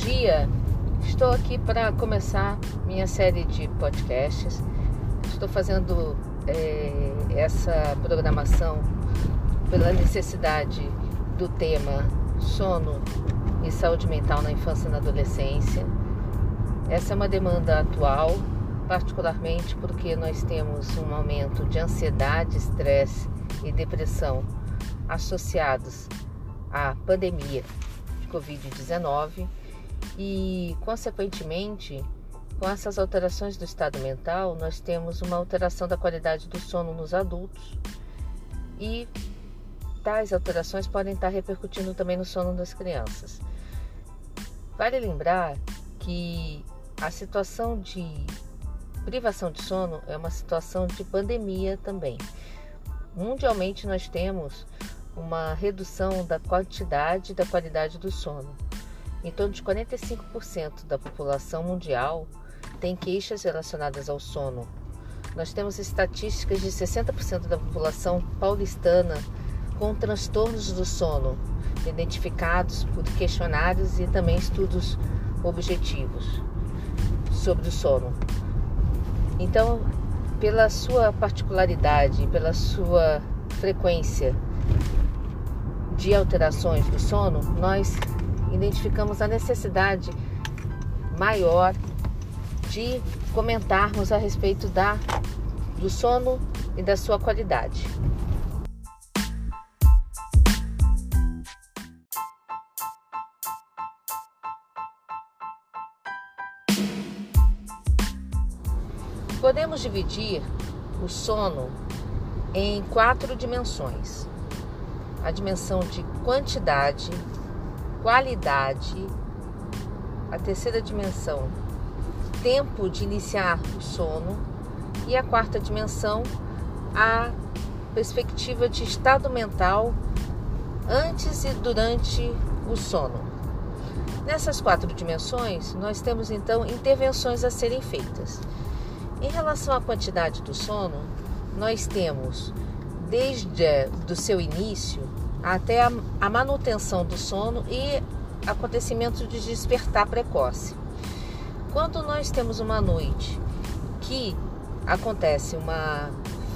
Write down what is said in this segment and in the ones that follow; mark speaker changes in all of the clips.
Speaker 1: dia, estou aqui para começar minha série de podcasts. Estou fazendo é, essa programação pela necessidade do tema sono e saúde mental na infância e na adolescência. Essa é uma demanda atual, particularmente porque nós temos um aumento de ansiedade, estresse e depressão associados à pandemia de Covid-19 e, consequentemente, com essas alterações do estado mental, nós temos uma alteração da qualidade do sono nos adultos e tais alterações podem estar repercutindo também no sono das crianças. Vale lembrar que a situação de privação de sono é uma situação de pandemia também. Mundialmente nós temos uma redução da quantidade e da qualidade do sono. Em torno de 45% da população mundial tem queixas relacionadas ao sono. Nós temos estatísticas de 60% da população paulistana com transtornos do sono, identificados por questionários e também estudos objetivos sobre o sono. Então, pela sua particularidade, pela sua frequência de alterações do sono, nós identificamos a necessidade maior de comentarmos a respeito da, do sono e da sua qualidade. Podemos dividir o sono em quatro dimensões: a dimensão de quantidade, qualidade, a terceira dimensão, tempo de iniciar o sono, e a quarta dimensão, a perspectiva de estado mental antes e durante o sono. Nessas quatro dimensões, nós temos então intervenções a serem feitas. Em relação à quantidade do sono, nós temos desde do seu início até a, a manutenção do sono e acontecimento de despertar precoce. Quando nós temos uma noite que acontece uma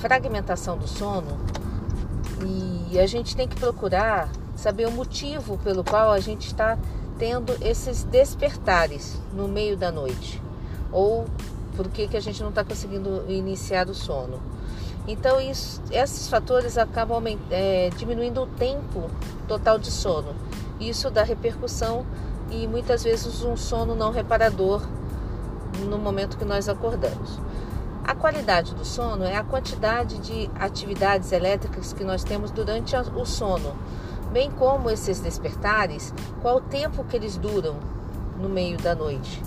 Speaker 1: fragmentação do sono e a gente tem que procurar saber o motivo pelo qual a gente está tendo esses despertares no meio da noite ou por que, que a gente não está conseguindo iniciar o sono. Então, isso, esses fatores acabam é, diminuindo o tempo total de sono. Isso dá repercussão e muitas vezes um sono não reparador no momento que nós acordamos. A qualidade do sono é a quantidade de atividades elétricas que nós temos durante o sono, bem como esses despertares, qual o tempo que eles duram no meio da noite.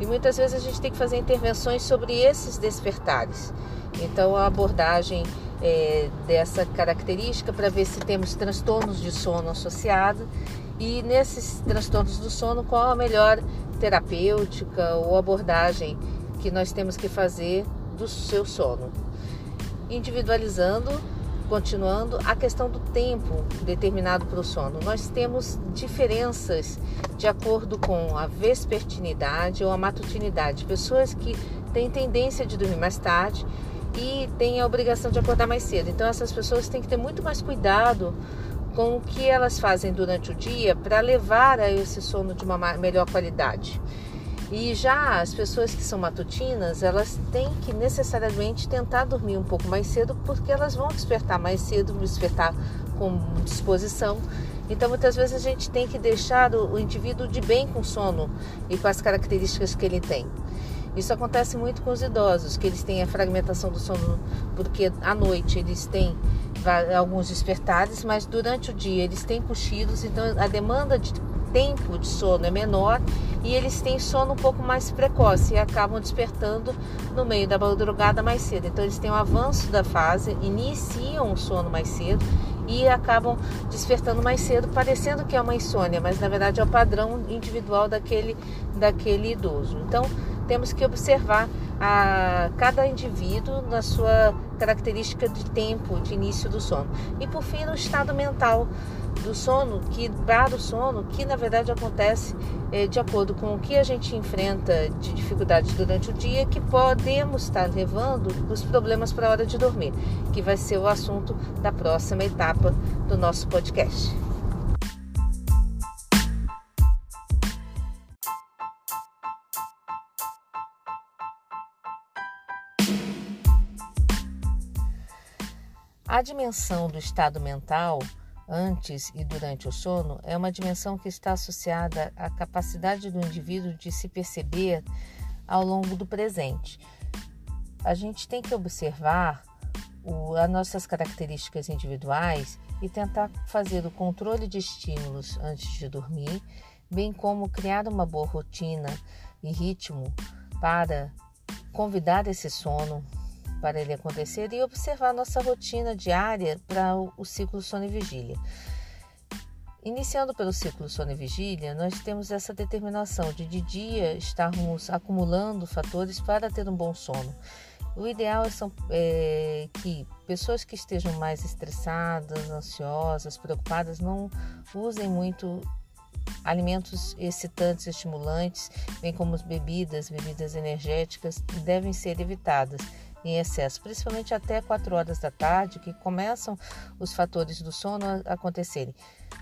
Speaker 1: E muitas vezes a gente tem que fazer intervenções sobre esses despertares. Então, a abordagem é, dessa característica para ver se temos transtornos de sono associado e nesses transtornos do sono qual a melhor terapêutica ou abordagem que nós temos que fazer do seu sono. Individualizando Continuando, a questão do tempo determinado para o sono. Nós temos diferenças de acordo com a vespertinidade ou a matutinidade. Pessoas que têm tendência de dormir mais tarde e têm a obrigação de acordar mais cedo. Então, essas pessoas têm que ter muito mais cuidado com o que elas fazem durante o dia para levar a esse sono de uma melhor qualidade. E já as pessoas que são matutinas, elas têm que necessariamente tentar dormir um pouco mais cedo, porque elas vão despertar mais cedo, despertar com disposição. Então, muitas vezes a gente tem que deixar o, indivíduo de bem com sono e com as características que ele tem. Isso acontece muito com os idosos, que eles têm a fragmentação do sono, porque à noite eles têm alguns despertares, mas durante o dia eles têm cochilos, então a demanda de tempo de sono é menor e eles têm sono um pouco mais precoce e acabam despertando no meio da madrugada mais cedo. Então eles têm um avanço da fase, iniciam o sono mais cedo e acabam despertando mais cedo, parecendo que é uma insônia, mas na verdade é o padrão individual daquele, daquele idoso. Então, temos que observar a cada indivíduo na sua característica de tempo de início do sono. E por fim, no estado mental do sono, que para o sono, que na verdade acontece é, de acordo com o que a gente enfrenta de dificuldades durante o dia, que podemos estar levando os problemas para a hora de dormir, que vai ser o assunto da próxima etapa do nosso podcast. A dimensão do estado mental antes e durante o sono é uma dimensão que está associada à capacidade do indivíduo de se perceber ao longo do presente. A gente tem que observar o, as nossas características individuais e tentar fazer o controle de estímulos antes de dormir, bem como criar uma boa rotina e ritmo para convidar esse sono para ele acontecer e observar nossa rotina diária para o ciclo sono e vigília. Iniciando pelo ciclo sono e vigília, nós temos essa determinação de de dia estarmos acumulando fatores para ter um bom sono. O ideal é, são, é, que pessoas que estejam mais estressadas, ansiosas, preocupadas, não usem muito alimentos excitantes, estimulantes, bem como bebidas, bebidas energéticas, devem ser evitadas em excesso, principalmente até 4 horas da tarde, que começam os fatores do sono a acontecerem.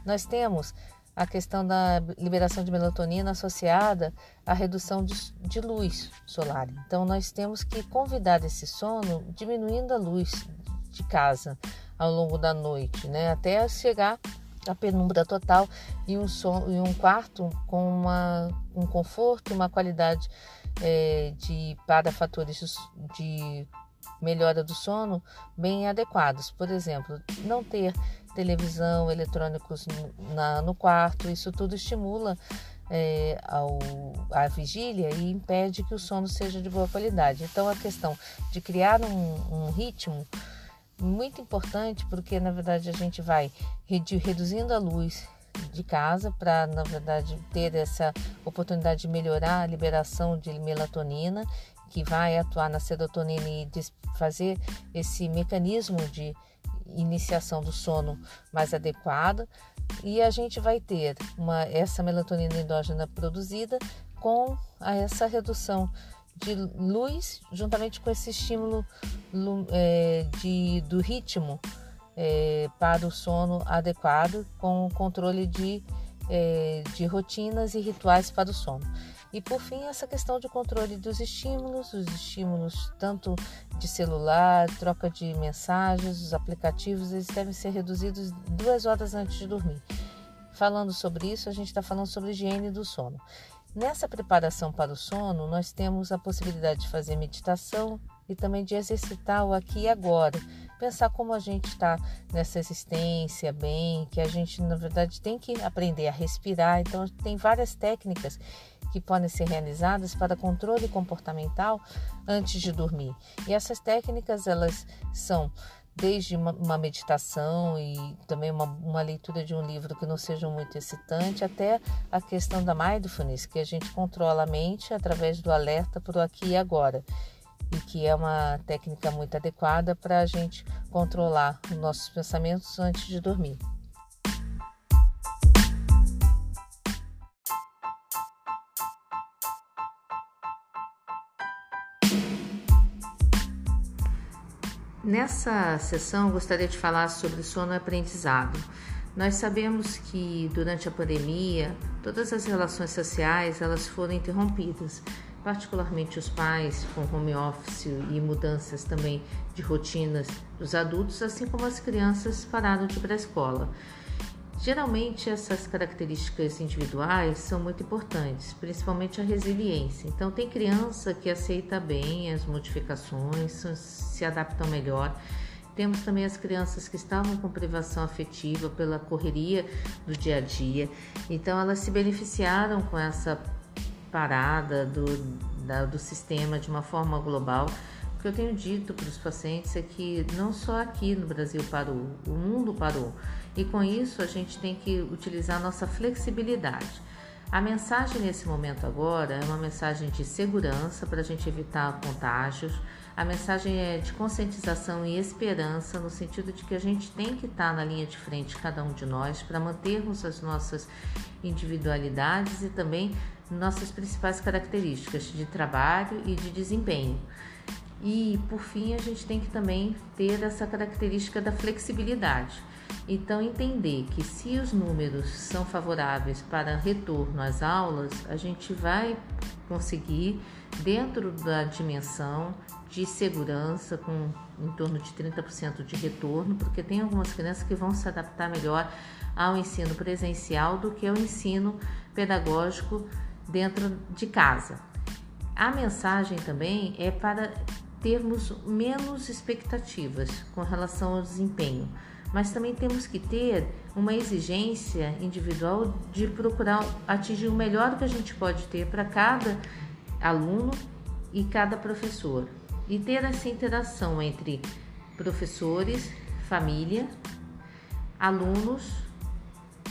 Speaker 1: Nós temos a questão da liberação de melatonina associada à redução de, de, luz solar. Então, nós temos que convidar esse sono diminuindo a luz de casa ao longo da noite, né? até chegar à penumbra total e um, som, e um quarto com uma, um conforto, uma qualidade é, de para fatores de melhora do sono bem adequados. Por exemplo, não ter televisão, eletrônicos na, no quarto, isso tudo estimula é, ao, a vigília e impede que o sono seja de boa qualidade. Então, a questão de criar um, um ritmo muito importante, porque na verdade a gente vai reduzindo a luz de casa para, na verdade, ter essa oportunidade de melhorar a liberação de melatonina, que vai atuar na serotonina e fazer esse mecanismo de iniciação do sono mais adequado. E a gente vai ter uma, essa melatonina endógena produzida com essa redução de luz, juntamente com esse estímulo é, de, do ritmo é, para o sono adequado, com o controle de, é, de rotinas e rituais para o sono. E por fim, essa questão de controle dos estímulos, os estímulos tanto de celular, troca de mensagens, os aplicativos, eles devem ser reduzidos duas horas antes de dormir. Falando sobre isso, a gente está falando sobre higiene do sono. Nessa preparação para o sono, nós temos a possibilidade de fazer meditação e também de exercitar o aqui e agora. Pensar como a gente está nessa existência bem, que a gente, na verdade, tem que aprender a respirar. Então, tem várias técnicas que podem ser realizadas para controle comportamental antes de dormir. E essas técnicas, elas são desde uma, meditação e também uma, uma, leitura de um livro que não seja muito excitante, até a questão da mindfulness, que a gente controla a mente através do alerta para o aqui e agora, e que é uma técnica muito adequada para a gente controlar os nossos pensamentos antes de dormir. Nessa sessão, gostaria de falar sobre sono aprendizado. Nós sabemos que durante a pandemia, todas as relações sociais elas foram interrompidas, particularmente os pais com home office e mudanças também de rotinas dos adultos, assim como as crianças pararam de ir para a escola. Geralmente essas características individuais são muito importantes, principalmente a resiliência. Então tem criança que aceita bem as modificações, se adaptam melhor. Temos também as crianças que estavam com privação afetiva pela correria do dia a dia, então elas se beneficiaram com essa parada do, da, do sistema de uma forma global. O que eu tenho dito para os pacientes é que não só aqui no Brasil parou, o mundo parou. E com isso a gente tem que utilizar nossa flexibilidade. A mensagem nesse momento agora é uma mensagem de segurança para a gente evitar contágios. A mensagem é de conscientização e esperança, no sentido de que a gente tem que estar na linha de frente, cada um de nós, para mantermos as nossas individualidades e também nossas principais características de trabalho e de desempenho. E, por fim, a gente tem que também ter essa característica da flexibilidade. Então, entender que se os números são favoráveis para retorno às aulas, a gente vai conseguir, dentro da dimensão de segurança, com em torno de 30% de retorno, porque tem algumas crianças que vão se adaptar melhor ao ensino presencial do que ao ensino pedagógico dentro de casa. A mensagem também é para termos menos expectativas com relação ao desempenho, mas também temos que ter uma exigência individual de procurar atingir o melhor que a gente pode ter para cada aluno e cada professor e ter essa interação entre professores, família, alunos,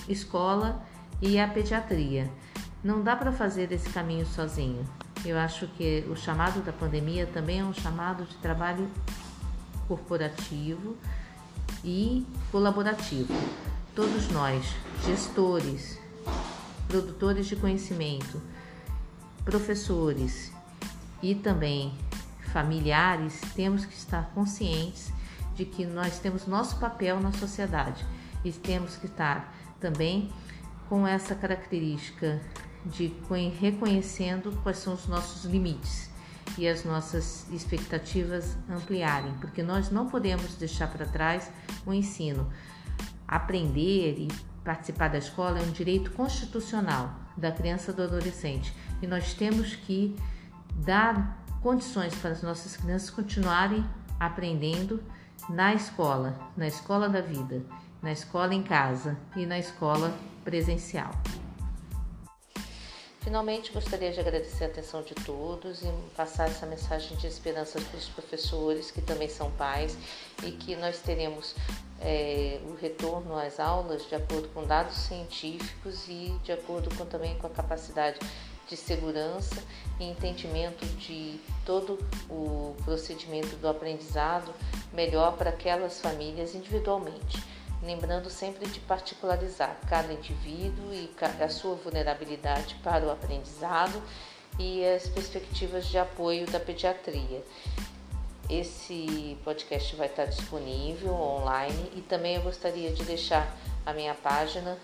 Speaker 1: escola e a pediatria. Não dá para fazer esse caminho sozinho. Eu acho que o chamado da pandemia também é um chamado de trabalho corporativo e colaborativo. Todos nós, gestores, produtores de conhecimento, professores e também familiares, temos que estar conscientes de que nós temos nosso papel na sociedade e temos que estar também com essa característica de reconhecendo quais são os nossos limites e as nossas expectativas ampliarem, porque nós não podemos deixar para trás o ensino. Aprender e participar da escola é um direito constitucional da criança e do adolescente e nós temos que dar condições para as nossas crianças continuarem aprendendo na escola, na escola da vida, na escola em casa e na escola presencial. Finalmente, gostaria de agradecer a atenção de todos e passar essa mensagem de esperança para os professores, que também são pais, e que nós teremos é, o retorno às aulas de acordo com dados científicos e de acordo com, também com a capacidade de segurança e entendimento de todo o procedimento do aprendizado melhor para aquelas famílias individualmente lembrando sempre de particularizar cada indivíduo e a sua vulnerabilidade para o aprendizado e as perspectivas de apoio da pediatria. Esse podcast vai estar disponível online e também eu gostaria de deixar a minha página,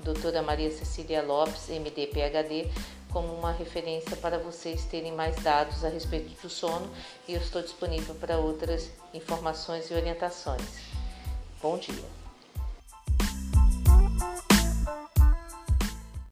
Speaker 1: doutora Maria Cecília Lopes, MD PhD, como uma referência para vocês terem mais dados a respeito do sono e eu estou disponível para outras informações e orientações. Bom dia!